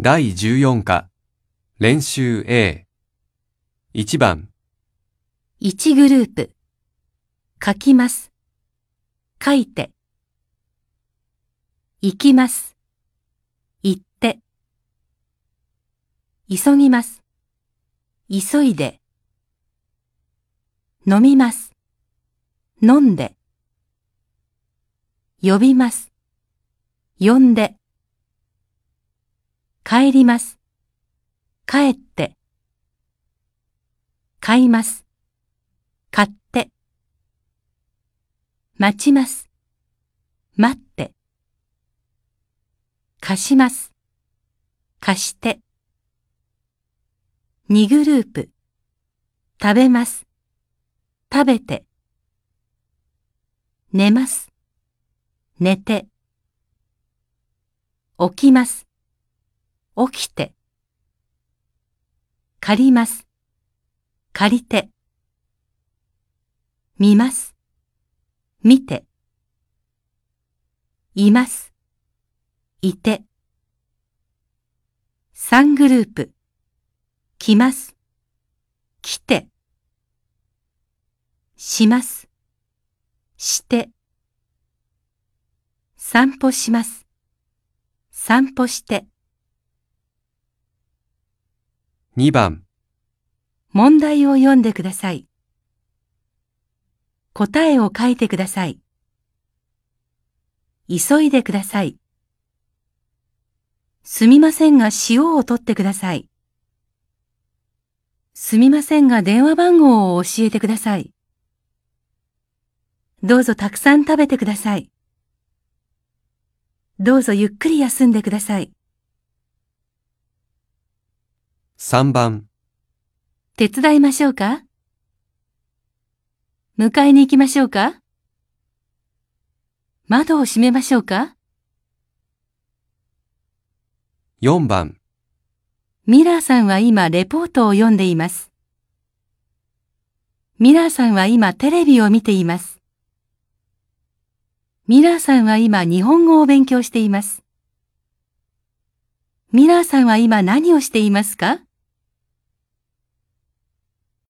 第14課、練習 A。1番、1グループ。書きます。書いて。行きます。行って。急ぎます。急いで。飲みます。飲んで。呼びます。呼んで。帰ります。帰って。買います。買って。待ちます。待って。貸します。貸して。2グループ。食べます。食べて。寝ます。寝て。起きます。起きて。借ります。借りて。見ます。見て。います。いて。3グループ。来ます。来て。します。して。散歩します。散歩して。2番、問題を読んでください。答えを書いてください。急いでください。すみませんが塩を取ってください。すみませんが電話番号を教えてください。どうぞたくさん食べてください。どうぞゆっくり休んでください。3番、手伝いましょうか？迎えに行きましょうか？窓を閉めましょうか？4番、ミラーさんは今レポートを読んでいます。ミラーさんは今テレビを見ています。ミラーさんは今日本語を勉強しています。ミラーさんは今何をしていますか？